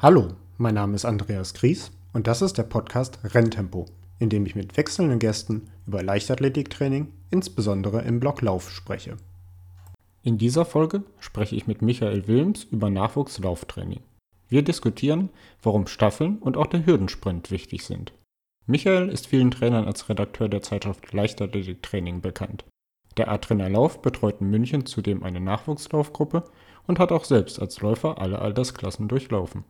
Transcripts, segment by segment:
Hallo, mein Name ist Andreas Gries und das ist der Podcast Renntempo, in dem ich mit wechselnden Gästen über Leichtathletiktraining, insbesondere im Blocklauf, spreche. In dieser Folge spreche ich mit Michael Wilms über Nachwuchslauftraining. Wir diskutieren, warum Staffeln und auch der Hürdensprint wichtig sind. Michael ist vielen Trainern als Redakteur der Zeitschrift Leichtathletiktraining bekannt. Der A-Trainer Lauf betreut in München zudem eine Nachwuchslaufgruppe und hat auch selbst als Läufer alle Altersklassen durchlaufen.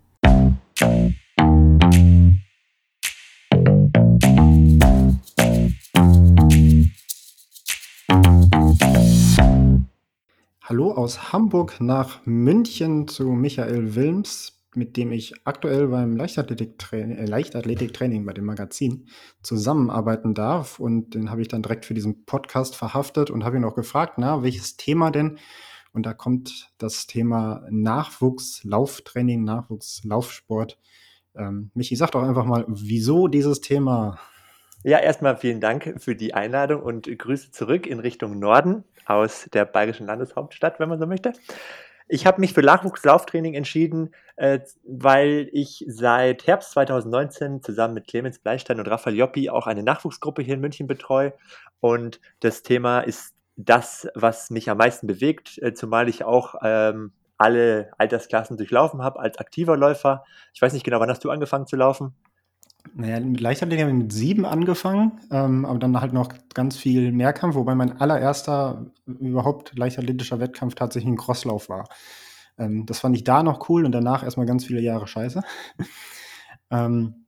Hallo aus Hamburg nach München zu Michael Wilms, mit dem ich aktuell beim Leichtathletiktraining, äh, Leichtathletiktraining bei dem Magazin zusammenarbeiten darf. Und den habe ich dann direkt für diesen Podcast verhaftet und habe ihn auch gefragt, na, welches Thema denn? Und da kommt das Thema Nachwuchslauftraining, Nachwuchslaufsport. Ähm, Michi, sag doch einfach mal, wieso dieses Thema? Ja, erstmal vielen Dank für die Einladung und Grüße zurück in Richtung Norden aus der bayerischen Landeshauptstadt, wenn man so möchte. Ich habe mich für Nachwuchslauftraining entschieden, äh, weil ich seit Herbst 2019 zusammen mit Clemens Bleistein und Raphael Joppi auch eine Nachwuchsgruppe hier in München betreue. Und das Thema ist das, was mich am meisten bewegt, äh, zumal ich auch ähm, alle Altersklassen durchlaufen habe als aktiver Läufer. Ich weiß nicht genau, wann hast du angefangen zu laufen? Naja, mit Leichtathletik habe ich mit sieben angefangen, ähm, aber dann halt noch ganz viel Mehrkampf, wobei mein allererster überhaupt leichtathletischer Wettkampf tatsächlich ein Crosslauf war. Ähm, das fand ich da noch cool und danach erstmal ganz viele Jahre scheiße. ähm,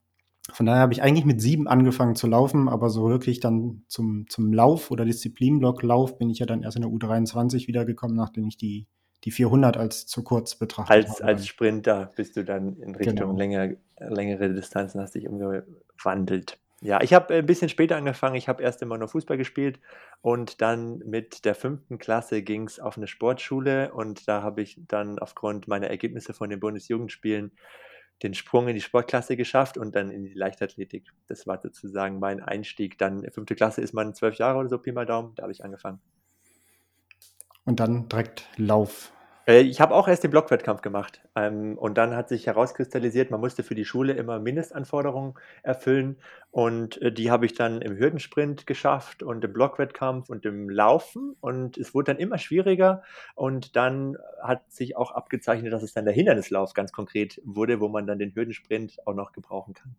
von daher habe ich eigentlich mit sieben angefangen zu laufen, aber so wirklich dann zum, zum Lauf oder Disziplinblock-Lauf bin ich ja dann erst in der U23 wiedergekommen, nachdem ich die, die 400 als zu kurz betrachtet als, habe. Als Sprinter bist du dann in Richtung genau. länger, längere Distanzen, hast dich umgewandelt. Ja, ich habe ein bisschen später angefangen. Ich habe erst immer nur Fußball gespielt und dann mit der fünften Klasse ging es auf eine Sportschule und da habe ich dann aufgrund meiner Ergebnisse von den Bundesjugendspielen den Sprung in die Sportklasse geschafft und dann in die Leichtathletik. Das war sozusagen mein Einstieg. Dann fünfte Klasse ist man zwölf Jahre oder so, Pi mal Daumen, da habe ich angefangen. Und dann direkt Lauf äh, ich habe auch erst den Blockwettkampf gemacht. Ähm, und dann hat sich herauskristallisiert, man musste für die Schule immer Mindestanforderungen erfüllen. Und äh, die habe ich dann im Hürdensprint geschafft und im Blockwettkampf und im Laufen. Und es wurde dann immer schwieriger. Und dann hat sich auch abgezeichnet, dass es dann der Hindernislauf ganz konkret wurde, wo man dann den Hürdensprint auch noch gebrauchen kann.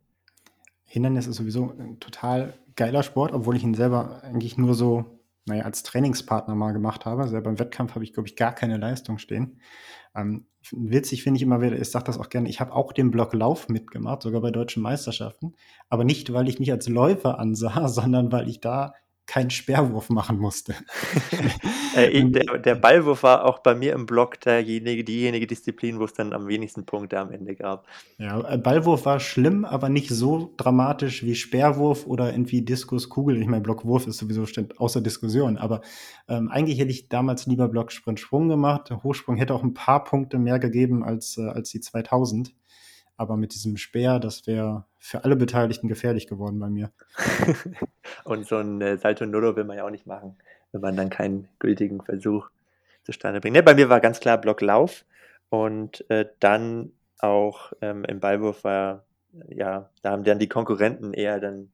Hindernis ist sowieso ein total geiler Sport, obwohl ich ihn selber eigentlich nur so naja, als Trainingspartner mal gemacht habe. Selber im Wettkampf habe ich, glaube ich, gar keine Leistung stehen. Ähm, witzig finde ich immer wieder, ich sage das auch gerne, ich habe auch den Block Lauf mitgemacht, sogar bei deutschen Meisterschaften. Aber nicht, weil ich mich als Läufer ansah, sondern weil ich da keinen Sperrwurf machen musste. äh, der, der, Ballwurf war auch bei mir im Block derjenige, diejenige Disziplin, wo es dann am wenigsten Punkte am Ende gab. Ja, äh, Ballwurf war schlimm, aber nicht so dramatisch wie Sperrwurf oder irgendwie Diskuskugel. Ich meine, Blockwurf ist sowieso außer Diskussion, aber ähm, eigentlich hätte ich damals lieber Block Sprint Sprung gemacht. Der Hochsprung hätte auch ein paar Punkte mehr gegeben als, äh, als die 2000. Aber mit diesem Speer, das wäre für alle Beteiligten gefährlich geworden bei mir. Und so ein äh, Salto Nullo will man ja auch nicht machen, wenn man dann keinen gültigen Versuch zustande bringt. Ne, bei mir war ganz klar Blocklauf und äh, dann auch ähm, im Ballwurf war, ja, da haben dann die Konkurrenten eher dann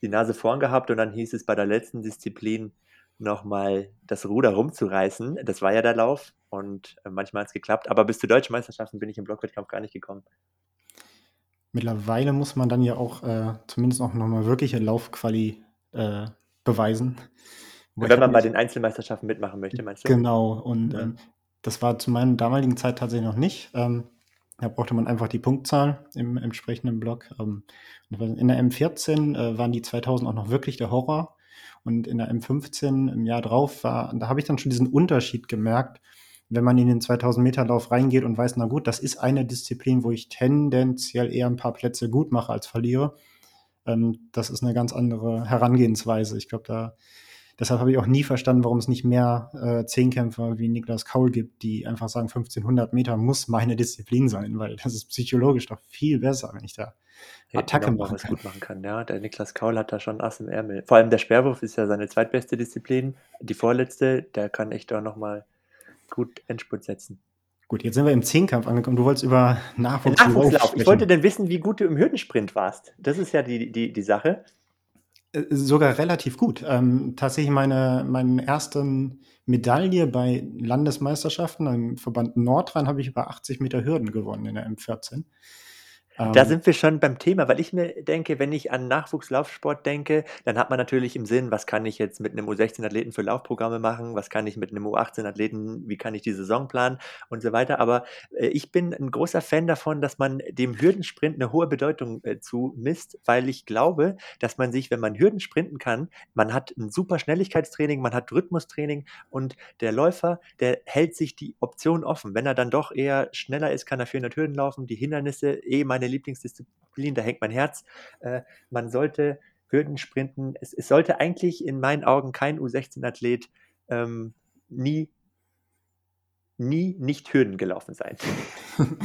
die Nase vorn gehabt und dann hieß es bei der letzten Disziplin nochmal das Ruder rumzureißen. Das war ja der Lauf und äh, manchmal hat es geklappt, aber bis zu deutschen Meisterschaften bin ich im Blockwettkampf gar nicht gekommen. Mittlerweile muss man dann ja auch äh, zumindest auch nochmal wirkliche Laufquali äh, beweisen. Wenn man bei den Einzelmeisterschaften mitmachen möchte, meinst du? Genau, und ja. ähm, das war zu meiner damaligen Zeit tatsächlich noch nicht. Ähm, da brauchte man einfach die Punktzahl im entsprechenden Block. Ähm, in der M14 äh, waren die 2000 auch noch wirklich der Horror. Und in der M15 im Jahr drauf war, da habe ich dann schon diesen Unterschied gemerkt, wenn man in den 2000 Meter Lauf reingeht und weiß, na gut, das ist eine Disziplin, wo ich tendenziell eher ein paar Plätze gut mache als verliere. Ähm, das ist eine ganz andere Herangehensweise. Ich glaube, da deshalb habe ich auch nie verstanden, warum es nicht mehr äh, Zehnkämpfer wie Niklas Kaul gibt, die einfach sagen, 1500 Meter muss meine Disziplin sein, weil das ist psychologisch doch viel besser, wenn ich da Attacke genau, machen kann. gut machen kann. Ja, der Niklas Kaul hat da schon Ass im Ärmel. Vor allem der Sperrwurf ist ja seine zweitbeste Disziplin. Die vorletzte, der kann echt auch noch mal gut Endspurt setzen. Gut, jetzt sind wir im Zehnkampf angekommen. Du wolltest über Nachwuchslauf. Ich wollte denn wissen, wie gut du im Hürdensprint warst. Das ist ja die, die, die Sache. Äh, Sogar relativ gut. Ähm, tatsächlich meine, meine erste Medaille bei Landesmeisterschaften im Verband Nordrhein habe ich über 80 Meter Hürden gewonnen in der M14. Da Ähm, sind wir schon beim Thema, weil ich mir denke, wenn ich an Nachwuchslaufsport denke, dann hat man natürlich im Sinn, was kann ich jetzt mit einem U16-Athleten für Laufprogramme machen, was kann ich mit einem U18-Athleten, wie kann ich die Saison planen und so weiter. Aber äh, ich bin ein großer Fan davon, dass man dem Hürdensprint eine hohe Bedeutung äh, zumisst, weil ich glaube, dass man sich, wenn man Hürden sprinten kann, man hat ein super Schnelligkeitstraining, man hat Rhythmustraining und der Läufer, der hält sich die Option offen. Wenn er dann doch eher schneller ist, kann er 400 Hürden laufen. Die Hindernisse, eh meine Lieblingsdisziplin, da hängt mein Herz. Äh, man sollte Hürden sprinten. Es, es sollte eigentlich in meinen Augen kein U16-Athlet ähm, nie, nie nicht Hürden gelaufen sein.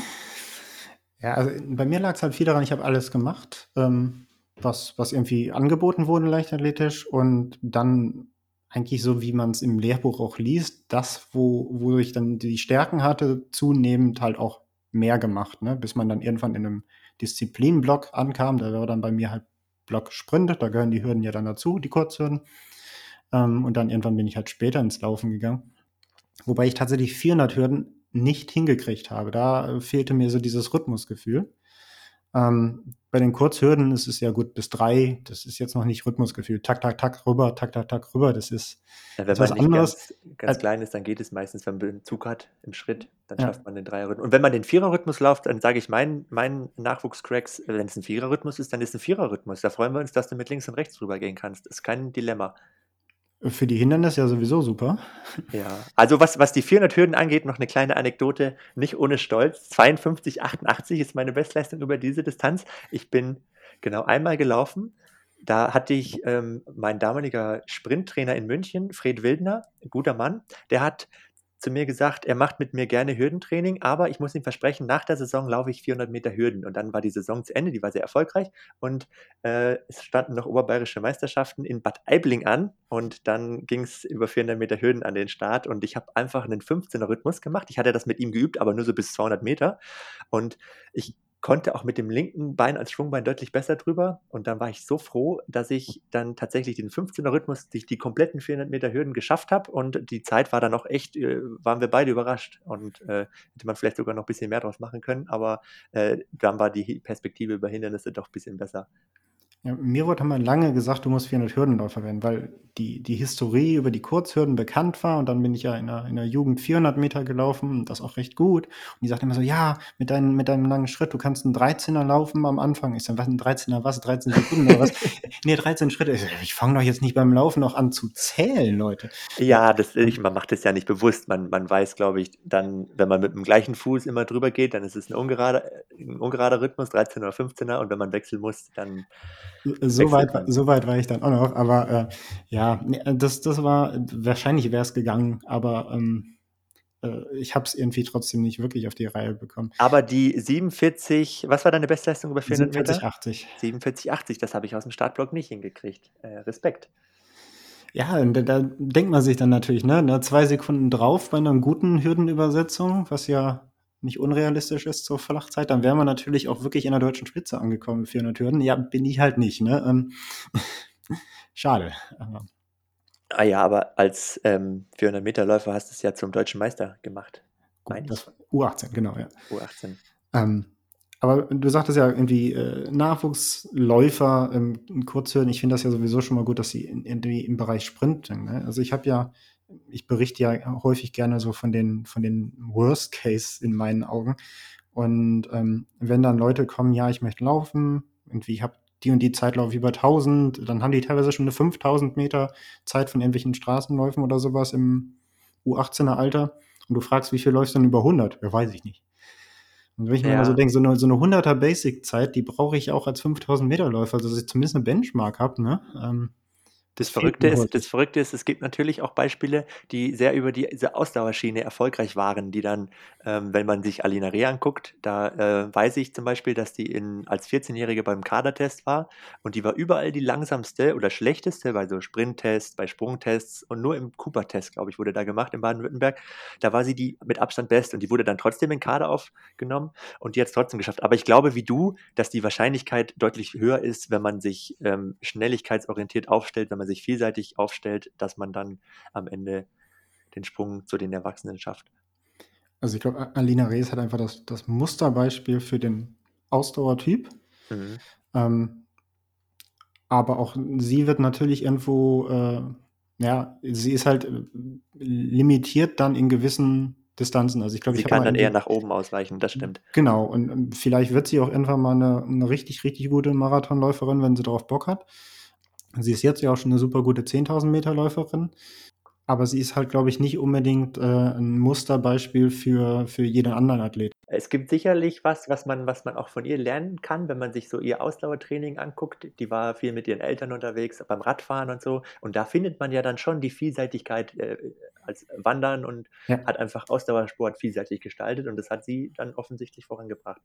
Ja, also bei mir lag es halt viel daran, ich habe alles gemacht, ähm, was, was irgendwie angeboten wurde leichtathletisch und dann eigentlich so, wie man es im Lehrbuch auch liest, das, wo, wo ich dann die Stärken hatte, zunehmend halt auch mehr gemacht, ne? bis man dann irgendwann in einem Disziplinblock ankam. Da war dann bei mir halt Block Sprint, da gehören die Hürden ja dann dazu, die Kurzhürden. Ähm, und dann irgendwann bin ich halt später ins Laufen gegangen. Wobei ich tatsächlich 400 Hürden nicht hingekriegt habe. Da äh, fehlte mir so dieses Rhythmusgefühl. Ähm, bei den Kurzhürden ist es ja gut bis drei. Das ist jetzt noch nicht Rhythmusgefühl. Tak, tak, tak, rüber, tak, tak, tak, rüber. Das ist, Ja, wenn was man nicht anderes. ganz, ganz Äh, klein ist, dann geht es meistens, wenn man einen Zug hat im Schritt, dann Ja. schafft man den Dreierrhythmus. Und wenn man den Viererrhythmus läuft, dann sage ich meinen, meinen Nachwuchscracks, wenn es ein Viererrhythmus ist, dann ist ein Viererrhythmus. Da freuen wir uns, dass du mit links und rechts drüber gehen kannst. Das ist kein Dilemma. Für die Hindernisse ja sowieso super. Ja, also was, was die 400 Hürden angeht, noch eine kleine Anekdote, nicht ohne Stolz. 52,88 ist meine Bestleistung über diese Distanz. Ich bin genau einmal gelaufen. Da hatte ich ähm, mein damaliger Sprinttrainer in München, Fred Wildner, guter Mann, der hat zu mir gesagt, er macht mit mir gerne Hürdentraining, aber ich muss ihm versprechen, nach der Saison laufe ich 400 Meter Hürden. Und dann war die Saison zu Ende, die war sehr erfolgreich. Und äh, es standen noch oberbayerische Meisterschaften in Bad Aibling an. Und dann ging es über 400 Meter Hürden an den Start. Und ich habe einfach einen 15er Rhythmus gemacht. Ich hatte das mit ihm geübt, aber nur so bis 200 Meter. Und ich konnte auch mit dem linken Bein als Schwungbein deutlich besser drüber. Und dann war ich so froh, dass ich dann tatsächlich den 15er Rhythmus, die, die kompletten 400 Meter Hürden geschafft habe. Und die Zeit war dann auch echt, äh, waren wir beide überrascht. Und äh, hätte man vielleicht sogar noch ein bisschen mehr draus machen können. Aber äh, dann war die Perspektive über Hindernisse doch ein bisschen besser. Ja, mir wurde mal lange gesagt, du musst 400 Hürdenläufer werden, weil die, die Historie über die Kurzhürden bekannt war und dann bin ich ja in der, in der Jugend 400 Meter gelaufen und das auch recht gut. Und die sagt immer so, ja, mit, dein, mit deinem langen Schritt, du kannst einen 13er laufen am Anfang. Ich sage, was ein 13er, was? 13 Sekunden oder was? nee, 13 Schritte. Ich, ich fange doch jetzt nicht beim Laufen noch an zu zählen, Leute. Ja, das, ich, man macht es ja nicht bewusst. Man, man weiß, glaube ich, dann, wenn man mit dem gleichen Fuß immer drüber geht, dann ist es ein ungerader, ein ungerader Rhythmus, 13 oder 15er. Und wenn man wechseln muss, dann So weit, war- so weit war ich dann auch noch, aber äh, ja, nee, das, das war, wahrscheinlich wäre es gegangen, aber ähm, äh, ich habe es irgendwie trotzdem nicht wirklich auf die Reihe bekommen. Aber die 47, was war deine Bestleistung über 400 Meter? 47, 80. 47, 80, das habe ich aus dem Startblock nicht hingekriegt. Äh, Respekt. Ja, da, da denkt man sich dann natürlich, ne, ne, zwei Sekunden drauf bei einer guten Hürdenübersetzung, was ja nicht unrealistisch ist zur Flachzeit, dann wäre man natürlich auch wirklich in der deutschen Spitze angekommen mit 400 Hürden. Ja, bin ich halt nicht, ne? Ähm, schade. Ah ja, aber als ähm, 400 Meter Läufer hast du es ja zum deutschen Meister gemacht. Gut, das war U18, genau, ja. U18. Ähm, aber du sagtest ja irgendwie äh, Nachwuchsläufer ähm, in Kurzhürden. Ich finde das ja sowieso schon mal gut, dass sie in, irgendwie im Bereich Sprint sind. Ne? Also ich habe ja, ich berichte ja häufig gerne so von den von den Worst Case in meinen Augen. Und ähm, wenn dann Leute kommen, ja, ich möchte laufen, irgendwie ich habe die und die Zeit laufe ich über 1000, dann haben die teilweise schon eine 5000 Meter Zeit von irgendwelchen Straßenläufen oder sowas im U18er Alter. Und du fragst, wie viel läufst du denn über 100? Ja, weiß ich nicht. Und wenn ich mir Ja. mal so denke, so eine, so eine 100er Basic-Zeit, die brauche ich auch als 5000 Meter Läufer, also dass ich zumindest eine Benchmark habe, ne? Ähm, Das Verrückte, ist, das Verrückte ist, es gibt natürlich auch Beispiele, die sehr über die, diese Ausdauerschiene erfolgreich waren, die dann, ähm, wenn man sich Alina Reh anguckt, da äh, weiß ich zum Beispiel, dass die in, als 14-Jährige beim Kadertest war und die war überall die langsamste oder schlechteste, bei so Sprinttests, bei Sprungtests und nur im Cooper-Test, glaube ich, wurde da gemacht in Baden-Württemberg. Da war sie die mit Abstand best und die wurde dann trotzdem in Kader aufgenommen und die hat es trotzdem geschafft. Aber ich glaube, wie du, dass die Wahrscheinlichkeit deutlich höher ist, wenn man sich ähm, schnelligkeitsorientiert aufstellt, wenn man sich vielseitig aufstellt, dass man dann am Ende den Sprung zu den Erwachsenen schafft. Also ich glaube, Alina Rees hat einfach das, das Musterbeispiel für den Ausdauertyp. Mhm. Ähm, aber auch sie wird natürlich irgendwo, äh, ja, sie ist halt äh, limitiert dann in gewissen Distanzen. Also ich glaube, sie ich kann dann eher nach oben ausweichen, das stimmt. Genau, und vielleicht wird sie auch irgendwann mal eine, eine richtig, richtig gute Marathonläuferin, wenn sie darauf Bock hat. Sie ist jetzt ja auch schon eine super gute 10.000 Meter Läuferin, aber sie ist halt, glaube ich, nicht unbedingt äh, ein Musterbeispiel für, für jeden anderen Athlet. Es gibt sicherlich was, was man, was man auch von ihr lernen kann, wenn man sich so ihr Ausdauertraining anguckt. Die war viel mit ihren Eltern unterwegs, beim Radfahren und so. Und da findet man ja dann schon die Vielseitigkeit äh, als Wandern und ja. hat einfach Ausdauersport vielseitig gestaltet und das hat sie dann offensichtlich vorangebracht.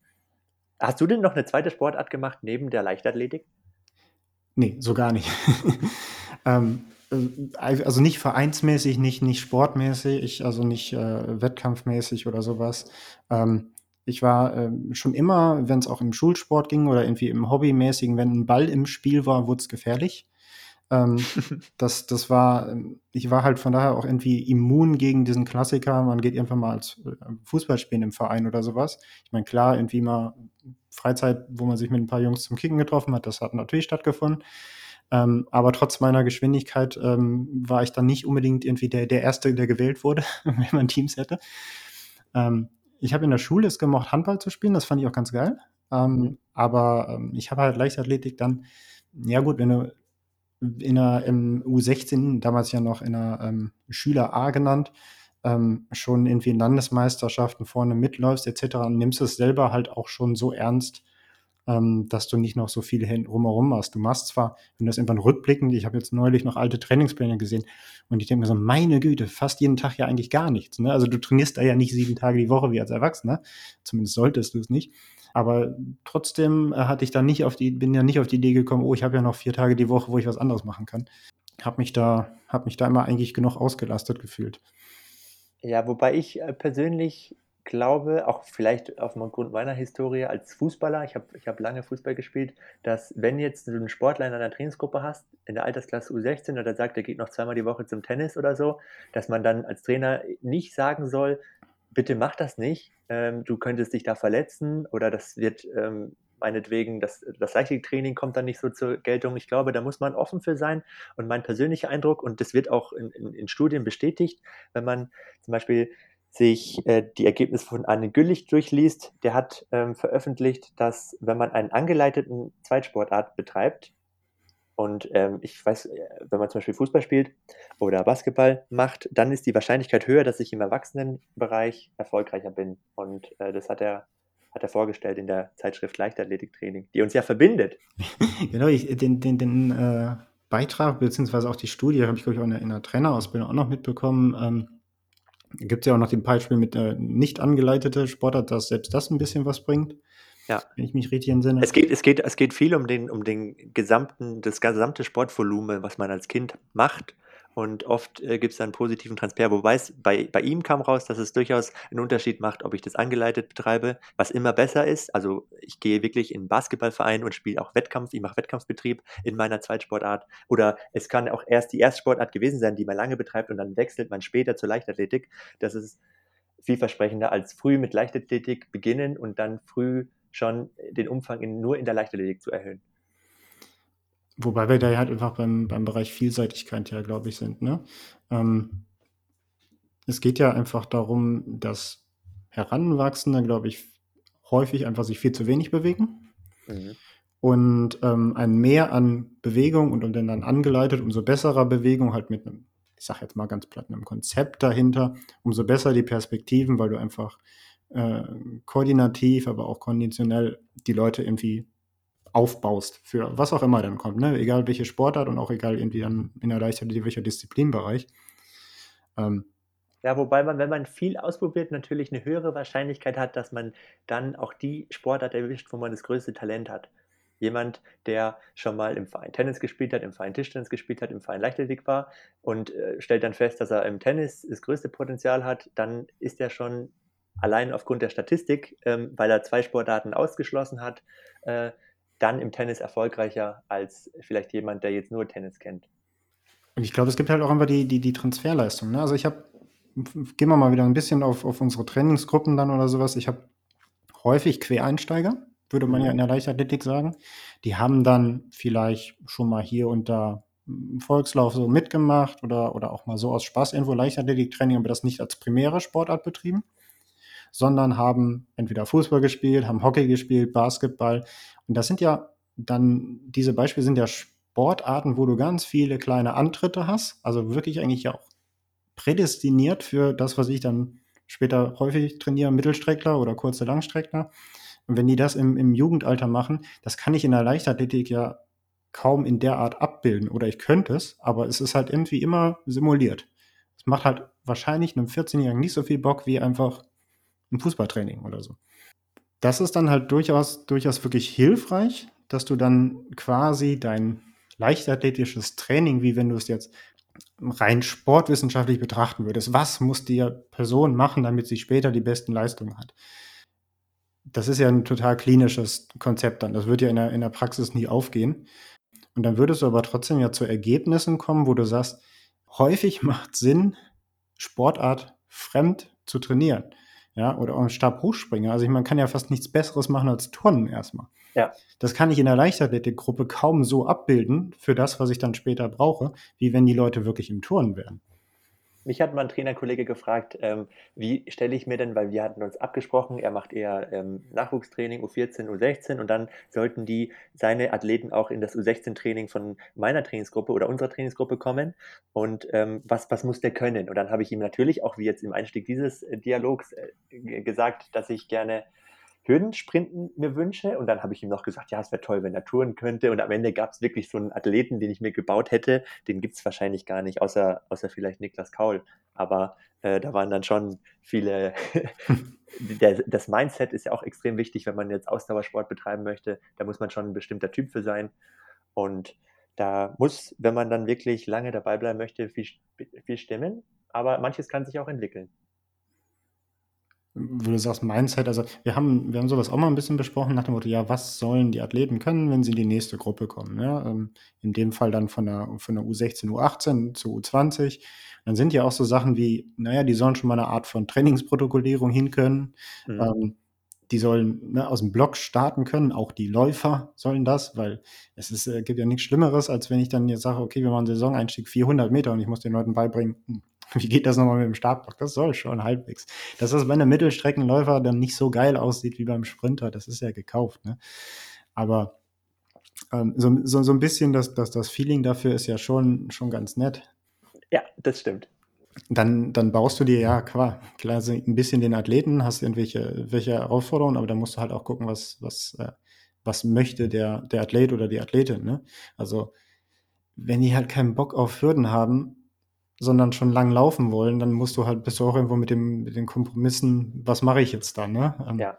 Hast du denn noch eine zweite Sportart gemacht neben der Leichtathletik? Nee, so gar nicht. ähm, äh, also nicht vereinsmäßig, nicht, nicht sportmäßig, also nicht äh, wettkampfmäßig oder sowas. Ähm, ich war äh, schon immer, wenn es auch im Schulsport ging oder irgendwie im Hobbymäßigen, wenn ein Ball im Spiel war, wurde es gefährlich. Ähm, das, das war, ähm, ich war halt von daher auch irgendwie immun gegen diesen Klassiker. Man geht irgendwann mal als äh, Fußball spielen im Verein oder sowas. Ich meine, klar, irgendwie mal Freizeit, wo man sich mit ein paar Jungs zum Kicken getroffen hat, das hat natürlich stattgefunden. Ähm, aber trotz meiner Geschwindigkeit ähm, war ich dann nicht unbedingt irgendwie der, der Erste, der gewählt wurde, wenn man Teams hätte. Ähm, ich habe in der Schule es gemocht, Handball zu spielen, das fand ich auch ganz geil. Ähm, aber ähm, ich habe halt Leichtathletik dann, ja gut, wenn du in der im U16, damals ja noch in der ähm, Schüler A genannt, ähm, schon irgendwie in Landesmeisterschaften vorne mitläufst etc., nimmst du es selber halt auch schon so ernst, ähm, dass du nicht noch so viel hin rumherum machst. Du machst zwar, wenn du das irgendwann rückblickend, ich habe jetzt neulich noch alte Trainingspläne gesehen und ich denke mir so, meine Güte, fast jeden Tag ja eigentlich gar nichts. Ne? Also du trainierst da ja nicht sieben Tage die Woche wie als Erwachsener, zumindest solltest du es nicht. Aber trotzdem äh, hatte ich da nicht auf die, bin ja nicht auf die Idee gekommen, oh, ich habe ja noch vier Tage die Woche, wo ich was anderes machen kann. Hab mich da, hab mich da immer eigentlich genug ausgelastet gefühlt. Ja, wobei ich äh, persönlich glaube, auch vielleicht aufgrund meiner Historie als Fußballer, ich habe ich hab lange Fußball gespielt, dass wenn jetzt du einen Sportler in einer Trainingsgruppe hast, in der Altersklasse U16 oder sagt, er geht noch zweimal die Woche zum Tennis oder so, dass man dann als Trainer nicht sagen soll, bitte mach das nicht, ähm, du könntest dich da verletzen oder das wird ähm, meinetwegen, das, das Training kommt dann nicht so zur Geltung. Ich glaube, da muss man offen für sein. Und mein persönlicher Eindruck, und das wird auch in, in, in Studien bestätigt, wenn man zum Beispiel sich äh, die Ergebnisse von Arne Güllich durchliest, der hat ähm, veröffentlicht, dass wenn man einen angeleiteten Zweitsportart betreibt, und ähm, ich weiß, äh, wenn man zum Beispiel Fußball spielt oder Basketball macht, dann ist die Wahrscheinlichkeit höher, dass ich im Erwachsenenbereich erfolgreicher bin. Und äh, das hat er hat er vorgestellt in der Zeitschrift Leichtathletiktraining, die uns ja verbindet. genau, ich, den, den, den äh, Beitrag beziehungsweise auch die Studie habe ich, glaube ich, auch in der, in der Trainerausbildung auch noch mitbekommen. Ähm, Gibt es ja auch noch den Beispiel mit äh, nicht angeleitete Sportart, dass selbst das ein bisschen was bringt. Ja. Wenn ich mich richtig entsinne. Es geht, es geht, es geht viel um den, um den gesamten, das gesamte Sportvolumen, was man als Kind macht und oft äh, gibt es einen positiven Transfer. Wobei es bei, bei ihm kam raus, dass es durchaus einen Unterschied macht, ob ich das angeleitet betreibe, was immer besser ist. Also ich gehe wirklich in einen Basketballverein und spiele auch Wettkampf, ich mache Wettkampfbetrieb in meiner Zweitsportart. Oder es kann auch erst die Erstsportart gewesen sein, die man lange betreibt und dann wechselt man später zur Leichtathletik. Das ist vielversprechender als früh mit Leichtathletik beginnen und dann früh schon den Umfang in, nur in der Leichtathletik zu erhöhen. Wobei wir da ja halt einfach beim, beim Bereich Vielseitigkeit ja, glaube ich, sind. Ne? Ähm, es geht ja einfach darum, dass Heranwachsende, glaube ich, häufig einfach sich viel zu wenig bewegen. Mhm. Und ähm, ein Mehr an Bewegung und, und dann angeleitet, umso besserer Bewegung, halt mit einem, ich sage jetzt mal ganz platt, einem Konzept dahinter, umso besser die Perspektiven, weil du einfach äh, koordinativ, aber auch konditionell die Leute irgendwie aufbaust für was auch immer dann kommt, ne? egal welche Sportart und auch egal irgendwie dann in der Leichtathletik welcher Disziplinbereich. Ähm, ja, wobei man, wenn man viel ausprobiert, natürlich eine höhere Wahrscheinlichkeit hat, dass man dann auch die Sportart erwischt, wo man das größte Talent hat. Jemand, der schon mal im Verein Tennis gespielt hat, im Verein Tischtennis gespielt hat, im Verein Leichtathletik war und äh, stellt dann fest, dass er im Tennis das größte Potenzial hat, dann ist er schon allein aufgrund der Statistik, ähm, weil er zwei Sportarten ausgeschlossen hat, äh, dann im Tennis erfolgreicher als vielleicht jemand, der jetzt nur Tennis kennt. Und ich glaube, es gibt halt auch einfach die, die, die Transferleistung. Ne? Also ich habe, gehen wir mal wieder ein bisschen auf, auf unsere Trainingsgruppen dann oder sowas. Ich habe häufig Quereinsteiger, würde man ja in der Leichtathletik sagen. Die haben dann vielleicht schon mal hier und da Volkslauf so mitgemacht oder, oder auch mal so aus Spaß irgendwo Leichtathletiktraining, aber das nicht als primäre Sportart betrieben, sondern haben entweder Fußball gespielt, haben Hockey gespielt, Basketball. Und das sind ja dann, diese Beispiele sind ja Sportarten, wo du ganz viele kleine Antritte hast, also wirklich eigentlich ja auch prädestiniert für das, was ich dann später häufig trainiere, Mittelstreckler oder kurze Langstreckler. Und wenn die das im, im Jugendalter machen, das kann ich in der Leichtathletik ja kaum in der Art abbilden. Oder ich könnte es, aber es ist halt irgendwie immer simuliert. Es macht halt wahrscheinlich einem 14-Jährigen nicht so viel Bock wie einfach ein Fußballtraining oder so. Das ist dann halt durchaus, durchaus wirklich hilfreich, dass du dann quasi dein leichtathletisches Training, wie wenn du es jetzt rein sportwissenschaftlich betrachten würdest, was muss die Person machen, damit sie später die besten Leistungen hat? das ist ja ein total klinisches Konzept dann. Das wird ja in der, in der Praxis nie aufgehen. Und dann würdest du aber trotzdem ja zu Ergebnissen kommen, wo du sagst, häufig macht Sinn, Sportart fremd zu trainieren. Ja, oder auch ein Stabhochspringer. Also ich, man kann ja fast nichts Besseres machen als Turnen erstmal. Ja. Das kann ich in der Leichtathletikgruppe kaum so abbilden für das, was ich dann später brauche, wie wenn die Leute wirklich im Turnen wären. Mich hat mal ein Trainerkollege gefragt, ähm, wie stelle ich mir denn, weil wir hatten uns abgesprochen, er macht eher ähm, Nachwuchstraining U14, U16 und dann sollten die seine Athleten auch in das U16-Training von meiner Trainingsgruppe oder unserer Trainingsgruppe kommen und ähm, was, was muss der können? Und dann habe ich ihm natürlich auch wie jetzt im Einstieg dieses äh, Dialogs äh, gesagt, dass ich gerne Hürdensprinten mir wünsche. Und dann habe ich ihm noch gesagt, ja, es wäre toll, wenn er touren könnte. Und am Ende gab es wirklich so einen Athleten, den ich mir gebaut hätte. Den gibt es wahrscheinlich gar nicht, außer, außer vielleicht Niklas Kaul. Aber äh, da waren dann schon viele. der, das Mindset ist ja auch extrem wichtig, wenn man jetzt Ausdauersport betreiben möchte. Da muss man schon ein bestimmter Typ für sein. Und da muss, wenn man dann wirklich lange dabei bleiben möchte, viel, viel stimmen. Aber manches kann sich auch entwickeln wo du sagst, Mindset, also wir haben, wir haben sowas auch mal ein bisschen besprochen nach dem Motto, ja, was sollen die Athleten können, wenn sie in die nächste Gruppe kommen? Ja? Ähm, in dem Fall dann von der, von der U16, U18 zu U20. Dann sind ja auch so Sachen wie, naja, die sollen schon mal eine Art von Trainingsprotokollierung hin können. Mhm. Ähm, die sollen ne, aus dem Block starten können, auch die Läufer sollen das, weil es ist, äh, gibt ja nichts Schlimmeres, als wenn ich dann jetzt sage, okay, wir machen Saisoneinstieg 400 Meter und ich muss den Leuten beibringen, hm, Wie geht das nochmal mit dem Startblock? Das soll schon halbwegs. Dass das bei einem Mittelstreckenläufer dann nicht so geil aussieht wie beim Sprinter, das ist ja gekauft. Ne? Aber ähm, so, so, so ein bisschen das, das, das Feeling dafür ist ja schon, schon ganz nett. Ja, das stimmt. Dann, dann baust du dir ja klar, klar ein bisschen den Athleten, hast irgendwelche welche Herausforderungen, aber dann musst du halt auch gucken, was, was, äh, was möchte der, der Athlet oder die Athletin. Ne? Also wenn die halt keinen Bock auf Hürden haben, sondern schon lang laufen wollen, dann musst du halt, bist du auch irgendwo mit, dem, mit den Kompromissen, was mache ich jetzt da, ne? Ähm, ja.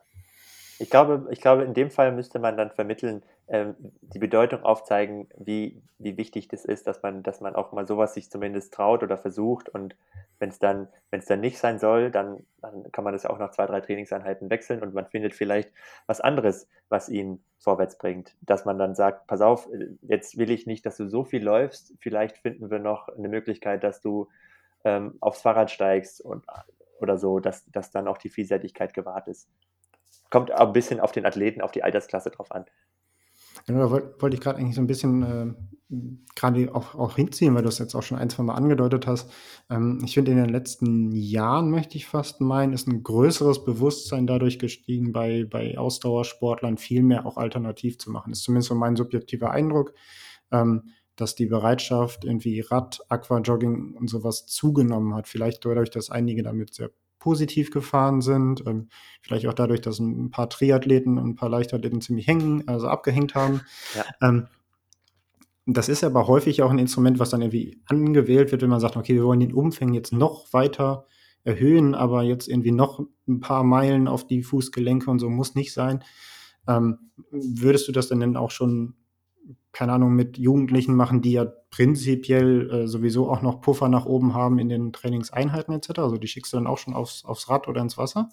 Ich glaube, ich glaube, in dem Fall müsste man dann vermitteln, die Bedeutung aufzeigen, wie, wie wichtig das ist, dass man, dass man auch mal sowas sich zumindest traut oder versucht und wenn es dann, wenn es dann nicht sein soll, dann, dann kann man das auch nach zwei, drei Trainingseinheiten wechseln und man findet vielleicht was anderes, was ihn vorwärts bringt. Dass man dann sagt, pass auf, jetzt will ich nicht, dass du so viel läufst, vielleicht finden wir noch eine Möglichkeit, dass du ähm, aufs Fahrrad steigst und, oder so, dass, dass dann auch die Vielseitigkeit gewahrt ist. Kommt auch ein bisschen auf den Athleten, auf die Altersklasse drauf an. Ja, da wollte wollt ich gerade eigentlich so ein bisschen äh, gerade auch, auch hinziehen, weil du es jetzt auch schon ein, zwei Mal angedeutet hast. Ähm, ich finde, in den letzten Jahren, möchte ich fast meinen, ist ein größeres Bewusstsein dadurch gestiegen, bei, bei Ausdauersportlern viel mehr auch alternativ zu machen. Das ist zumindest so mein subjektiver Eindruck, ähm, dass die Bereitschaft, irgendwie Rad, Aquajogging und sowas zugenommen hat. Vielleicht dadurch, dass einige damit sehr positiv gefahren sind. Ähm, vielleicht auch dadurch, dass ein paar Triathleten und ein paar Leichtathleten ziemlich hängen, also abgehängt haben. Ja. Ähm, das ist aber häufig auch ein Instrument, was dann irgendwie angewählt wird, wenn man sagt, okay, wir wollen den Umfang jetzt noch weiter erhöhen, aber jetzt irgendwie noch ein paar Meilen auf die Fußgelenke und so muss nicht sein. Ähm, würdest du das denn auch schon, keine Ahnung, mit Jugendlichen machen, die ja prinzipiell äh, sowieso auch noch Puffer nach oben haben in den Trainingseinheiten etc.? Also die schickst du dann auch schon aufs, aufs Rad oder ins Wasser?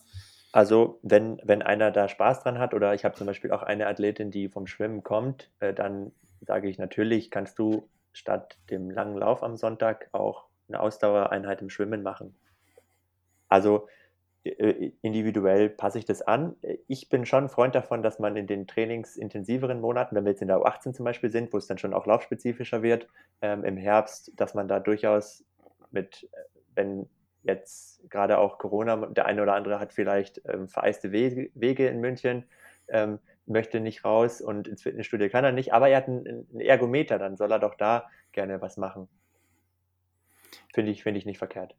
Also wenn, wenn einer da Spaß dran hat oder ich habe zum Beispiel auch eine Athletin, die vom Schwimmen kommt, äh, dann sage ich natürlich, kannst du statt dem langen Lauf am Sonntag auch eine Ausdauereinheit im Schwimmen machen. Also individuell passe ich das an. Ich bin schon ein Freund davon, dass man in den trainingsintensiveren Monaten, wenn wir jetzt in der U18 zum Beispiel sind, wo es dann schon auch laufspezifischer wird, ähm, im Herbst, dass man da durchaus mit, äh, wenn jetzt gerade auch Corona, der eine oder andere hat vielleicht ähm, vereiste Wege, Wege, in München, ähm, möchte nicht raus und ins Fitnessstudio kann er nicht, aber er hat einen, einen Ergometer, dann soll er doch da gerne was machen. Finde ich, find ich nicht verkehrt.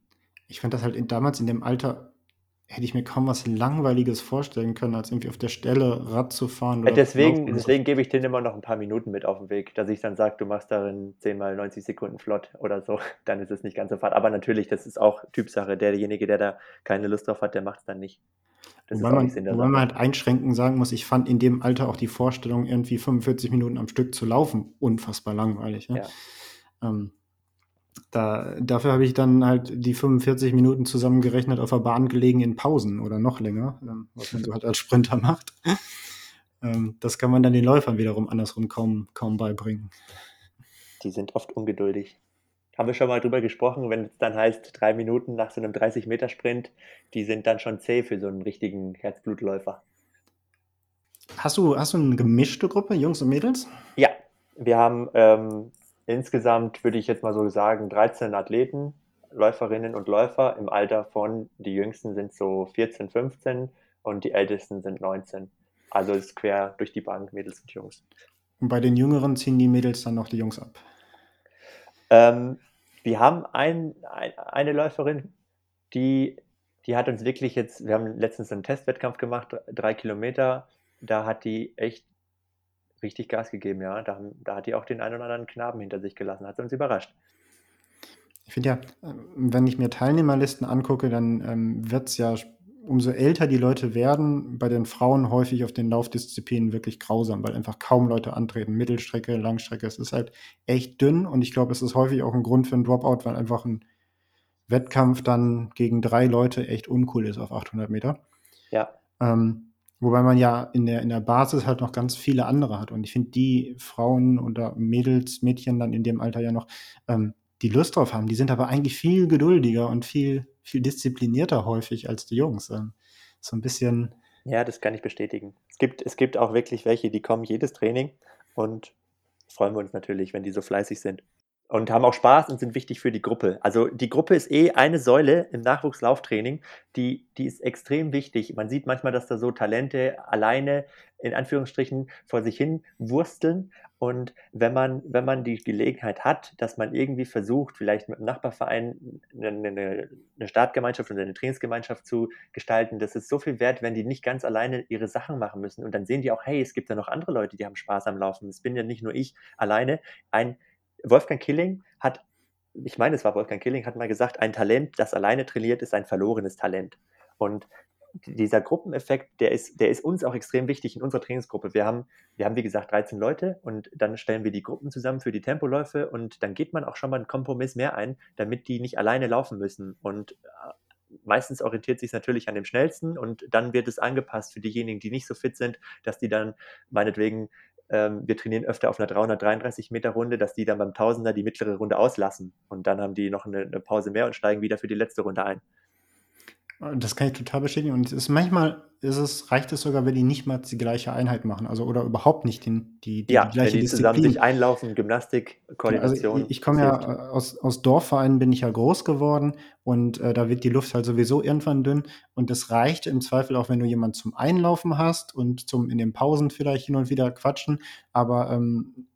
Ich fand das halt in, damals in dem Alter hätte ich mir kaum was Langweiliges vorstellen können, als irgendwie auf der Stelle Rad zu fahren. Oder deswegen, deswegen gebe ich denen immer noch ein paar Minuten mit auf den Weg, dass ich dann sage, du machst darin 10 mal 90 Sekunden flott oder so, dann ist es nicht ganz so fad. Aber natürlich, das ist auch Typsache. Derjenige, der da keine Lust drauf hat, der macht es dann nicht. Das wobei man, wobei man halt einschränken sagen muss, ich fand in dem Alter auch die Vorstellung, irgendwie 45 Minuten am Stück zu laufen, unfassbar langweilig. Ne? Ja. Ähm, da, dafür habe ich dann halt die 45 Minuten zusammengerechnet auf der Bahn gelegen in Pausen oder noch länger, ähm, was man so halt als Sprinter macht. Ähm, das kann man dann den Läufern wiederum andersrum kaum, kaum beibringen. Die sind oft ungeduldig. Haben wir schon mal drüber gesprochen, wenn es dann heißt, drei Minuten nach so einem 30-Meter-Sprint, die sind dann schon zäh für so einen richtigen Herzblutläufer. Hast du, hast du eine gemischte Gruppe, Jungs und Mädels? Ja, wir haben ähm, insgesamt würde ich jetzt mal so sagen, 13 Athleten, Läuferinnen und Läufer im Alter von, die jüngsten sind so 14, 15 und die ältesten sind 19. Also ist quer durch die Bank Mädels und Jungs. Und bei den Jüngeren ziehen die Mädels dann noch die Jungs ab? Ähm, wir haben ein, ein, eine Läuferin, die, die hat uns wirklich jetzt, wir haben letztens einen Testwettkampf gemacht, drei Kilometer, da hat die echt richtig Gas gegeben, ja. Da, da hat die auch den einen oder anderen Knaben hinter sich gelassen, hat uns überrascht. Ich finde ja, ähm, wenn ich mir Teilnehmerlisten angucke, dann ähm, wird es ja, umso älter die Leute werden, bei den Frauen häufig auf den Laufdisziplinen wirklich grausam, weil einfach kaum Leute antreten. Mittelstrecke, Langstrecke, es ist halt echt dünn und ich glaube, es ist häufig auch ein Grund für einen Dropout, weil einfach ein Wettkampf dann gegen drei Leute echt uncool ist auf 800 Meter. Ja. Ähm, Wobei man ja in der, in der Basis halt noch ganz viele andere hat. Und ich finde, die Frauen oder Mädels, Mädchen dann in dem Alter ja noch, ähm, die Lust drauf haben, die sind aber eigentlich viel geduldiger und viel, viel disziplinierter häufig als die Jungs. Ähm, so ein bisschen. Ja, das kann ich bestätigen. Es gibt, es gibt auch wirklich welche, die kommen jedes Training und freuen wir uns natürlich, wenn die so fleißig sind und haben auch Spaß und sind wichtig für die Gruppe. Also die Gruppe ist eh eine Säule im Nachwuchslauftraining, die, die ist extrem wichtig. Man sieht manchmal, dass da so Talente alleine in Anführungsstrichen vor sich hin wursteln. Und wenn man, wenn man die Gelegenheit hat, dass man irgendwie versucht, vielleicht mit einem Nachbarverein eine, eine Startgemeinschaft oder eine Trainingsgemeinschaft zu gestalten, das ist so viel wert, wenn die nicht ganz alleine ihre Sachen machen müssen. Und dann sehen die auch, hey, es gibt ja noch andere Leute, die haben Spaß am Laufen. Es bin ja nicht nur ich alleine. Ein Wolfgang Killing hat, ich meine, es war Wolfgang Killing, hat mal gesagt, ein Talent, das alleine trainiert, ist ein verlorenes Talent. Und dieser Gruppeneffekt, der ist, der ist uns auch extrem wichtig in unserer Trainingsgruppe. Wir haben, wir haben, wie gesagt, 13 Leute und dann stellen wir die Gruppen zusammen für die Tempoläufe und dann geht man auch schon mal einen Kompromiss mehr ein, damit die nicht alleine laufen müssen. Und äh, meistens orientiert sich natürlich an dem schnellsten und dann wird es angepasst für diejenigen, die nicht so fit sind, dass die dann meinetwegen ähm, wir trainieren öfter auf einer 333 Meter Runde, dass die dann beim Tausender die mittlere Runde auslassen und dann haben die noch eine, eine Pause mehr und steigen wieder für die letzte Runde ein. Das kann ich total bestätigen. Und es ist manchmal ist es, reicht es sogar, wenn die nicht mal die gleiche Einheit machen, also oder überhaupt nicht den, die, die, ja, die gleiche wenn die Disziplin. zusammen sich einlaufen, Gymnastik, Koordination. Also ich, ich komme ja äh, aus, aus Dorfvereinen, bin ich ja groß geworden und äh, da wird die Luft halt sowieso irgendwann dünn und es reicht im Zweifel auch, wenn du jemanden zum Einlaufen hast und zum in den Pausen vielleicht hin und wieder quatschen, aber ähm,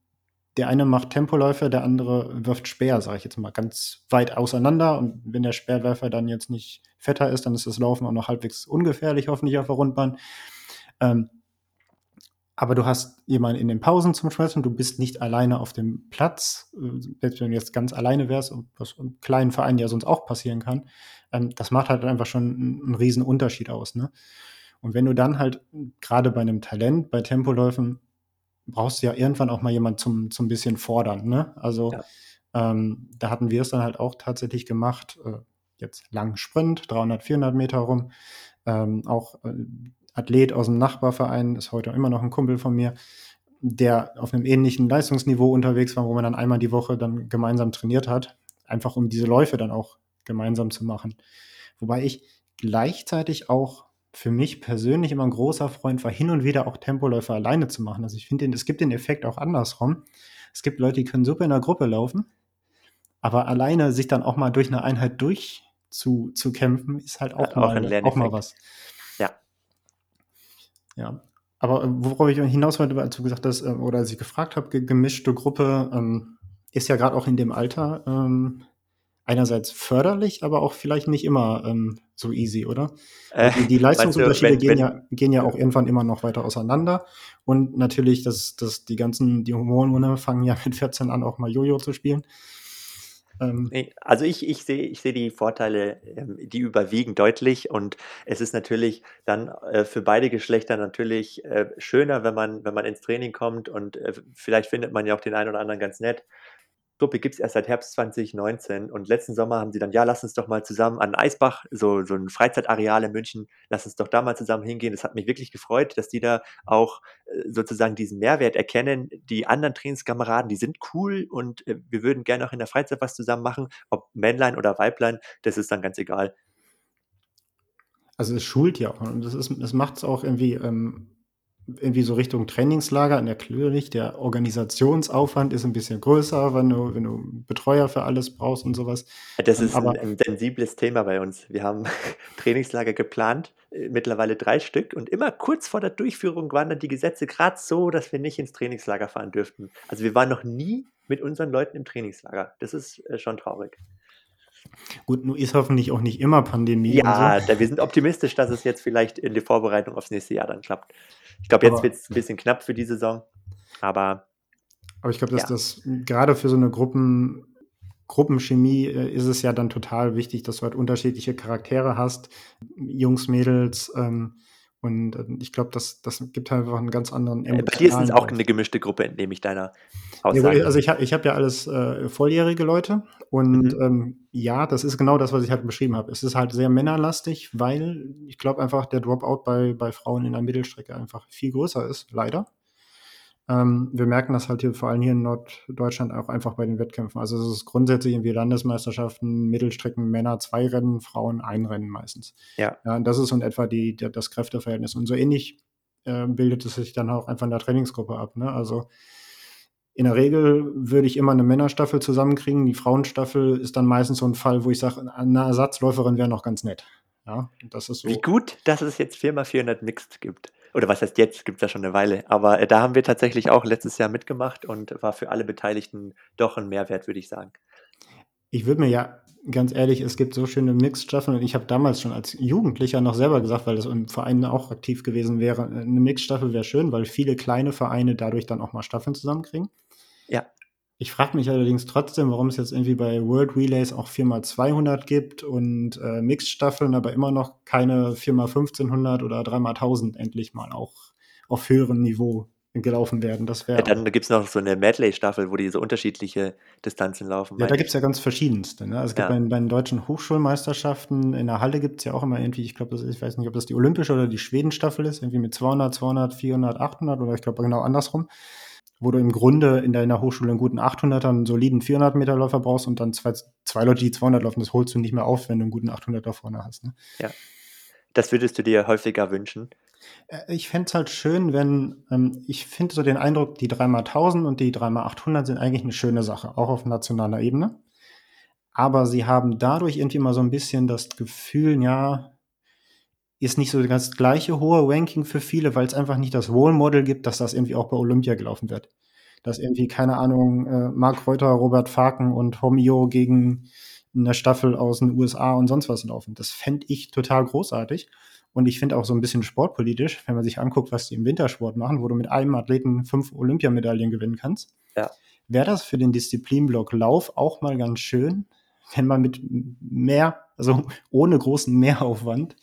der eine macht Tempoläufe, der andere wirft Speer, sage ich jetzt mal, ganz weit auseinander. Und wenn der Speerwerfer dann jetzt nicht fetter ist, dann ist das Laufen auch noch halbwegs ungefährlich, hoffentlich auf der Rundbahn. Ähm, aber du hast jemanden in den Pausen zum Schweißen, du bist nicht alleine auf dem Platz, selbst wenn du jetzt ganz alleine wärst, was im kleinen Verein ja sonst auch passieren kann, ähm, das macht halt einfach schon einen, einen riesen Unterschied aus. Ne? Und wenn du dann halt gerade bei einem Talent, bei Tempoläufen, brauchst du ja irgendwann auch mal jemand zum, zum bisschen fordern. Ne? Also ja. ähm, da hatten wir es dann halt auch tatsächlich gemacht, äh, jetzt lang Sprint, 300, 400 Meter rum, ähm, auch äh, Athlet aus dem Nachbarverein, ist heute immer noch ein Kumpel von mir, der auf einem ähnlichen Leistungsniveau unterwegs war, wo man dann einmal die Woche dann gemeinsam trainiert hat, einfach um diese Läufe dann auch gemeinsam zu machen. Wobei ich gleichzeitig auch für mich persönlich immer ein großer Freund war, hin und wieder auch Tempoläufe alleine zu machen. Also ich finde, es gibt den Effekt auch andersrum. Es gibt Leute, die können super in der Gruppe laufen, aber alleine sich dann auch mal durch eine Einheit durchzukämpfen, ist halt auch, ja, mal, auch mal was. Ja. Aber äh, worauf ich hinaus wollte, als du gesagt hast, äh, oder als ich gefragt habe, gemischte Gruppe, ähm, ist ja gerade auch in dem Alter ähm, einerseits förderlich, aber auch vielleicht nicht immer ähm, so easy, oder? Äh, die, die, Leistungsunterschiede du, wenn, gehen, ja, gehen ja auch irgendwann immer noch weiter auseinander. Und natürlich, dass, dass die ganzen, die Hormone fangen ja mit 14 an, auch mal Jojo zu spielen. Ähm, also ich, ich sehe ich seh die Vorteile, ähm, die überwiegen deutlich und es ist natürlich dann äh, für beide Geschlechter natürlich äh, schöner, wenn man, wenn man ins Training kommt und äh, vielleicht findet man ja auch den einen oder anderen ganz nett. Gruppe gibt es erst seit Herbst 2019 und letzten Sommer haben sie dann, ja, lass uns doch mal zusammen an Eisbach, so, so ein Freizeitareal in München, lass uns doch da mal zusammen hingehen. Das hat mich wirklich gefreut, dass die da auch äh, sozusagen diesen Mehrwert erkennen. Die anderen Trainingskameraden, die sind cool und äh, wir würden gerne auch in der Freizeit was zusammen machen, ob Männlein oder Weiblein, das ist dann ganz egal. Also es schult ja auch und das, das macht es auch irgendwie ähm, irgendwie so Richtung Trainingslager. Natürlich, der Organisationsaufwand ist ein bisschen größer, wenn du, wenn du Betreuer für alles brauchst und sowas. Das ist Aber, ein, sensibles Thema bei uns. Wir haben Trainingslager geplant, äh, mittlerweile drei Stück, und immer kurz vor der Durchführung waren dann die Gesetze gerade so, dass wir nicht ins Trainingslager fahren dürften. Also wir waren noch nie mit unseren Leuten im Trainingslager. Das ist äh, schon traurig. Gut, nun ist hoffentlich auch nicht immer Pandemie. Ja, so. wir sind optimistisch, dass es jetzt vielleicht in die Vorbereitung aufs nächste Jahr dann klappt. Ich glaube, jetzt wird es ein bisschen knapp für die Saison, aber. Aber ich glaube, dass ja. das gerade für so eine Gruppen, Gruppenchemie äh, ist es ja dann total wichtig, dass du halt unterschiedliche Charaktere hast, Jungs, Mädels, ähm, und äh, ich glaube, das, das gibt halt einfach einen ganz anderen emotionalen... Bei dir ist es auch eine gemischte Gruppe, entnehme ich deiner Aussage. Ja, also ich habe ich hab ja alles äh, volljährige Leute und mhm. ähm, ja, das ist genau das, was ich halt beschrieben habe. Es ist halt sehr männerlastig, weil ich glaube einfach, der Dropout bei, bei Frauen in der Mittelstrecke einfach viel größer ist, leider. Ähm, wir merken das halt hier vor allem hier in Norddeutschland auch einfach bei den Wettkämpfen. Also es ist grundsätzlich irgendwie Landesmeisterschaften, Mittelstrecken, Männer zwei Rennen, Frauen ein Rennen meistens. Ja. ja und das ist so in etwa die, die, das Kräfteverhältnis. Und so ähnlich äh, bildet es sich dann auch einfach in der Trainingsgruppe ab. Ne? Also in der Regel würde ich immer eine Männerstaffel zusammenkriegen. Die Frauenstaffel ist dann meistens so ein Fall, wo ich sage, eine Ersatzläuferin wäre noch ganz nett. Ja, das ist so. Wie gut, dass es jetzt 4x400 Mixed gibt oder was heißt jetzt, gibt es ja schon eine Weile, aber äh, da haben wir tatsächlich auch letztes Jahr mitgemacht und war für alle Beteiligten doch ein Mehrwert, würde ich sagen. Ich würde mir ja, ganz ehrlich, es gibt so schöne Mixstaffeln und ich habe damals schon als Jugendlicher noch selber gesagt, weil das im Verein auch aktiv gewesen wäre, eine Mixstaffel wäre schön, weil viele kleine Vereine dadurch dann auch mal Staffeln zusammenkriegen. Ja. Ich frage mich allerdings trotzdem, warum es jetzt irgendwie bei World Relays auch 4x200 gibt und äh, Mixed-Staffeln, aber immer noch keine 4x1500 oder 3x1000 endlich mal auch auf höherem Niveau gelaufen werden. Das wäre. Ja, dann gibt es noch so eine Medley-Staffel, wo die so unterschiedliche Distanzen laufen. Ja, da gibt es ja ganz verschiedenste. Ne? Also es gibt ja. bei, bei, den deutschen Hochschulmeisterschaften in der Halle gibt es ja auch immer irgendwie, ich glaube, ich weiß nicht, ob das die olympische oder die Schweden-Staffel ist, irgendwie mit 200, 200, 400, 800 oder ich glaube genau andersrum wo du im Grunde in deiner Hochschule einen guten 800er, einen soliden 400 Meter Läufer brauchst und dann zwei, zwei Leute, die 200 laufen, das holst du nicht mehr auf, wenn du einen guten 800er vorne hast. Ne? Ja. Das würdest du dir häufiger wünschen? Äh, ich fände es halt schön, wenn, ähm, ich finde so den Eindruck, die 3x1000 und die 3x800 sind eigentlich eine schöne Sache, auch auf nationaler Ebene. Aber sie haben dadurch irgendwie mal so ein bisschen das Gefühl, ja, ist nicht so das gleiche hohe Ranking für viele, weil es einfach nicht das Role Model gibt, dass das irgendwie auch bei Olympia gelaufen wird. dass irgendwie, keine Ahnung, äh, Mark Reuter, Robert Faken und Homio gegen eine Staffel aus den USA und sonst was laufen. Das fände ich total großartig. Und ich finde auch so ein bisschen sportpolitisch, wenn man sich anguckt, was die im Wintersport machen, wo du mit einem Athleten fünf Olympiamedaillen gewinnen kannst. Ja. Wäre das für den Disziplinblock Lauf auch mal ganz schön, wenn man mit mehr, also ohne großen Mehraufwand,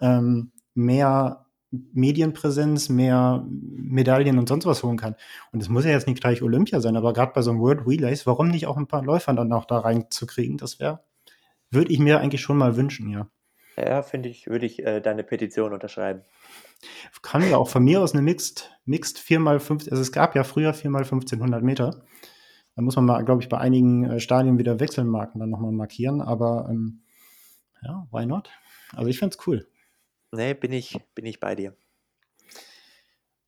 ähm, mehr Medienpräsenz, mehr Medaillen und sonst was holen kann. Und es muss ja jetzt nicht gleich Olympia sein, aber gerade bei so einem World Relays, warum nicht auch ein paar Läufern dann auch da reinzukriegen? Das wäre, würde ich mir eigentlich schon mal wünschen, ja. Ja, finde ich, würde ich äh, deine Petition unterschreiben. Kann ja auch von mir aus eine Mixed, Mixed 4x5, also es gab ja früher 4x1500 Meter. Da muss man mal, glaube ich, bei einigen äh, Stadien wieder Wechselmarken dann nochmal markieren, aber ähm, ja, why not? Also ich fände es cool. Nee, bin ich, bin ich bei dir.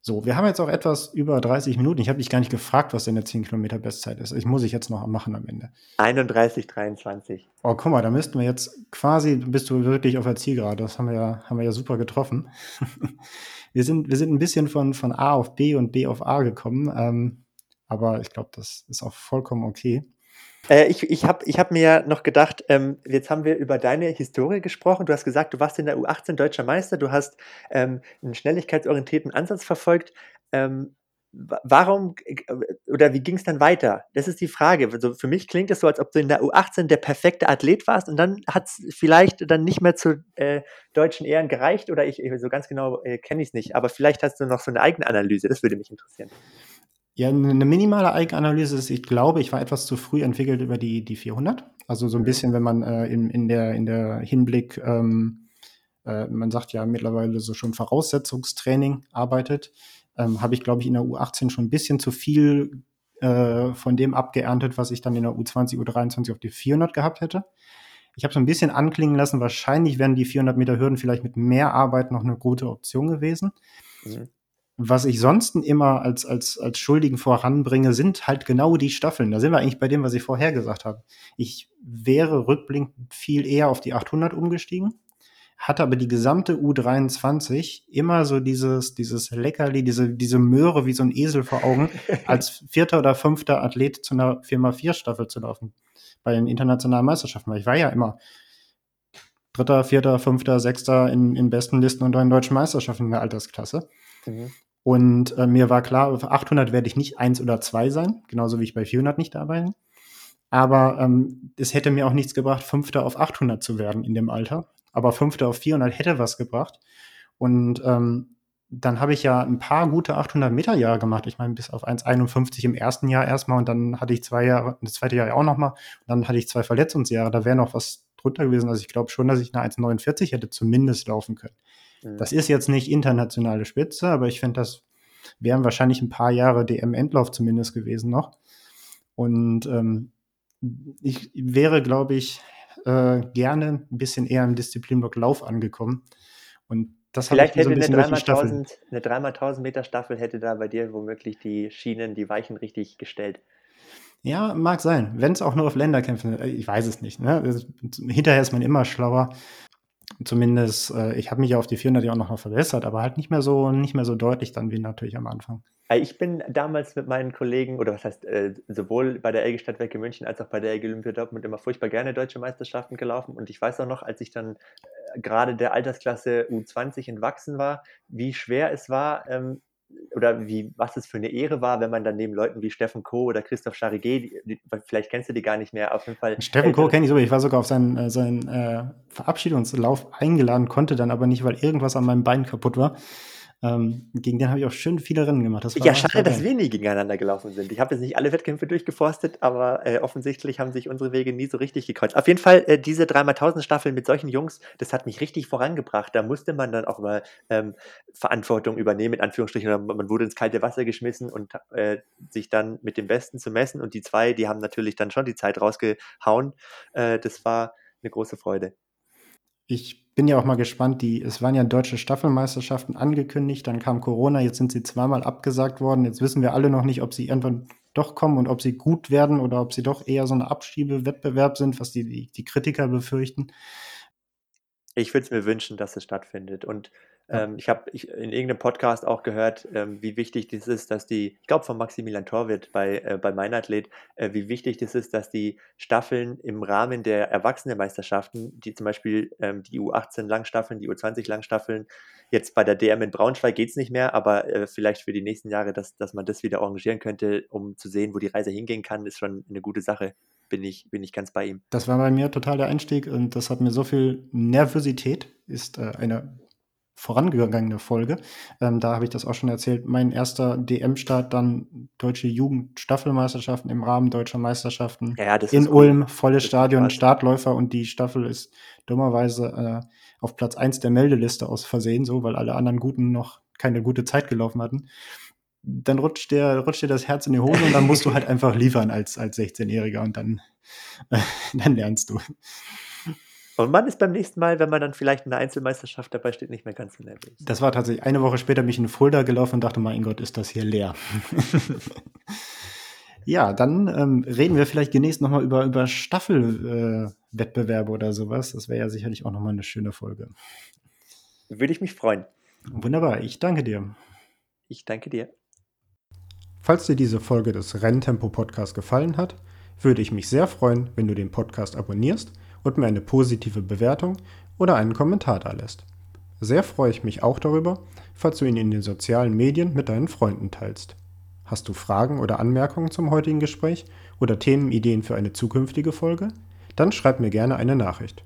So, wir haben jetzt auch etwas über 30 Minuten. Ich habe dich gar nicht gefragt, was deine 10 Kilometer Bestzeit ist. Ich muss ich jetzt noch machen am Ende. 31, 23. Oh, guck mal, da müssten wir jetzt quasi, bist du wirklich auf der Zielgerade. Das haben wir ja, haben wir ja super getroffen. wir, sind, wir sind ein bisschen von, von A auf B und B auf A gekommen. Ähm, aber ich glaube, das ist auch vollkommen okay. Äh, ich ich habe ich hab mir noch gedacht, ähm, jetzt haben wir über deine Historie gesprochen. Du hast gesagt, du warst in der U18 deutscher Meister, du hast ähm, einen schnelligkeitsorientierten Ansatz verfolgt. Ähm, warum oder wie ging es dann weiter? Das ist die Frage. Also für mich klingt es so, als ob du in der U18 der perfekte Athlet warst und dann hat es vielleicht dann nicht mehr zu äh, deutschen Ehren gereicht oder ich, so ganz genau äh, kenne ich es nicht. Aber vielleicht hast du noch so eine eigene Analyse. Das würde mich interessieren. Ja, eine minimale Eigenanalyse ist, ich glaube, ich war etwas zu früh entwickelt über die, die 400. Also so ein bisschen, wenn man äh, in, in, der, in der Hinblick, ähm, äh, man sagt ja mittlerweile so schon Voraussetzungstraining arbeitet, ähm, habe ich, glaube ich, in der U18 schon ein bisschen zu viel äh, von dem abgeerntet, was ich dann in der U20, U23 auf die 400 gehabt hätte. Ich habe so ein bisschen anklingen lassen, wahrscheinlich wären die 400 Meter Hürden vielleicht mit mehr Arbeit noch eine gute Option gewesen. Mhm was ich sonst immer als, als, als Schuldigen voranbringe, sind halt genau die Staffeln. Da sind wir eigentlich bei dem, was ich vorher gesagt habe. Ich wäre rückblickend viel eher auf die 800 umgestiegen, hatte aber die gesamte U23 immer so dieses, dieses Leckerli, diese, diese Möhre wie so ein Esel vor Augen, als vierter oder fünfter Athlet zu einer 4x4 Staffel zu laufen. Bei den internationalen Meisterschaften. Weil ich war ja immer dritter, vierter, fünfter, sechster in, in besten Listen und in deutschen Meisterschaften in der Altersklasse. Mhm. Und äh, mir war klar, auf 800 werde ich nicht eins oder zwei sein, genauso wie ich bei 400 nicht dabei bin. Aber ähm, es hätte mir auch nichts gebracht, Fünfter auf 800 zu werden in dem Alter. Aber Fünfter auf 400 hätte was gebracht. Und ähm, dann habe ich ja ein paar gute 800 Meter Jahre gemacht. Ich meine, bis auf 1,51 im ersten Jahr erstmal und dann hatte ich zwei Jahre, das zweite Jahr auch nochmal. Und dann hatte ich zwei Verletzungsjahre. Da wäre noch was drunter gewesen. Also ich glaube schon, dass ich eine 1,49 hätte zumindest laufen können. Mhm. Das ist jetzt nicht internationale Spitze, aber ich finde, das wären wahrscheinlich ein paar Jahre DM-Endlauf zumindest gewesen noch. Und ähm, ich wäre, glaube ich, äh, gerne ein bisschen eher im Disziplinblock Lauf angekommen. Und das Vielleicht hätte so ein eine 3x1000 eine 3x1000 Meter Staffel hätte da bei dir womöglich die Schienen, die Weichen richtig gestellt. Ja, mag sein. Wenn es auch nur auf Länderkämpfen, äh, ich weiß es nicht. Ne? Hinterher ist man immer schlauer zumindest, äh, ich habe mich ja auf die 400 ja auch noch mal verbessert, aber halt nicht mehr so, nicht mehr so deutlich dann wie natürlich am Anfang. Äh, ich bin damals mit meinen Kollegen, oder was heißt, äh, sowohl bei der LG Stadtwerke München als auch bei der LG Olympia Dortmund immer furchtbar gerne deutsche Meisterschaften gelaufen. Und ich weiß auch noch, als ich dann äh, gerade der Altersklasse U20 entwachsen war, wie schwer es war, ähm, oder wie, was es für eine Ehre war, wenn man dann neben Leuten wie Steffen Co. oder Christoph Charigé, vielleicht kennst du die gar nicht mehr, auf jeden Fall. Steffen Co. kenne ich so, ich war sogar auf seinen, äh, seinen äh, Verabschiedungslauf eingeladen, konnte dann aber nicht, weil irgendwas an meinem Bein kaputt war. Ähm, gegen den habe ich auch schön viele Rennen gemacht. ja, schade, dass wir nie gegeneinander gelaufen sind. Ich habe jetzt nicht alle Wettkämpfe durchgeforstet, aber äh, offensichtlich haben sich unsere Wege nie so richtig gekreuzt. Auf jeden Fall, äh, diese 3x1000 Staffel mit solchen Jungs, das hat mich richtig vorangebracht. Da musste man dann auch mal ähm, Verantwortung übernehmen, in Anführungsstrichen. Man wurde ins kalte Wasser geschmissen und äh, sich dann mit dem Besten zu messen. Und die zwei, die haben natürlich dann schon die Zeit rausgehauen. Äh, das war eine große Freude. Ich bin ja auch mal gespannt, die, es waren ja deutsche Staffelmeisterschaften angekündigt, dann kam Corona, jetzt sind sie zweimal abgesagt worden. Jetzt wissen wir alle noch nicht, ob sie irgendwann doch kommen und ob sie gut werden oder ob sie doch eher so ein Abschiebewettbewerb sind, was die, die, die Kritiker befürchten. Ich würde es mir wünschen, dass es stattfindet. Und Ähm, ich habe in irgendeinem Podcast auch gehört, ähm, wie wichtig das ist, dass die, ich glaube von Maximilian Torwitt bei, äh, bei Mein Athlet, äh, wie wichtig das ist, dass die Staffeln im Rahmen der Erwachsenenmeisterschaften, die zum Beispiel ähm, die U18 Langstaffeln, die U20 Langstaffeln, jetzt bei der DM in Braunschweig geht es nicht mehr, aber äh, vielleicht für die nächsten Jahre, dass, dass man das wieder arrangieren könnte, um zu sehen, wo die Reise hingehen kann, ist schon eine gute Sache bin ich, bin ich ganz bei ihm. Das war bei mir total der Einstieg und das hat mir so viel Nervosität, ist äh, eine vorangegangene Folge. Ähm, da habe ich das auch schon erzählt. Mein erster DM-Start, dann deutsche Jugendstaffelmeisterschaften im Rahmen deutscher Meisterschaften ja, in Ulm, cool. volles Stadion, Startläufer und die Staffel ist dummerweise äh, auf Platz 1 der Meldeliste aus Versehen, so, weil alle anderen Guten noch keine gute Zeit gelaufen hatten. Dann rutscht dir, rutscht dir das Herz in die Hose und dann musst du halt einfach liefern als, als 16-Jähriger und dann, äh, dann lernst du. Und man ist beim nächsten Mal, wenn man dann vielleicht in der Einzelmeisterschaft dabei steht, nicht mehr ganz so nervös. Das war tatsächlich eine Woche später bin ich in Fulda gelaufen und dachte, mein Gott, ist das hier leer. ja, dann ähm, reden wir vielleicht demnächst nochmal über, über Staffelwettbewerbe äh, oder sowas. Das wäre ja sicherlich auch nochmal eine schöne Folge. Würde ich mich freuen. Wunderbar, ich danke dir. Ich danke dir. Falls dir diese Folge des Renntempo Podcast gefallen hat, würde ich mich sehr freuen, wenn du den Podcast abonnierst – und mir eine positive Bewertung oder einen Kommentar da lässt. Sehr freue ich mich auch darüber, falls du ihn in den sozialen Medien mit deinen Freunden teilst. Hast du Fragen oder Anmerkungen zum heutigen Gespräch oder Themenideen für eine zukünftige Folge? Dann schreib mir gerne eine Nachricht.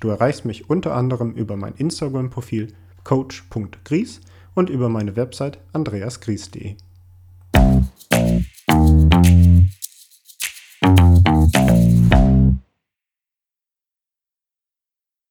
Du erreichst mich unter anderem über mein Instagram-Profil coach.gries und über meine Website andreasgries.de.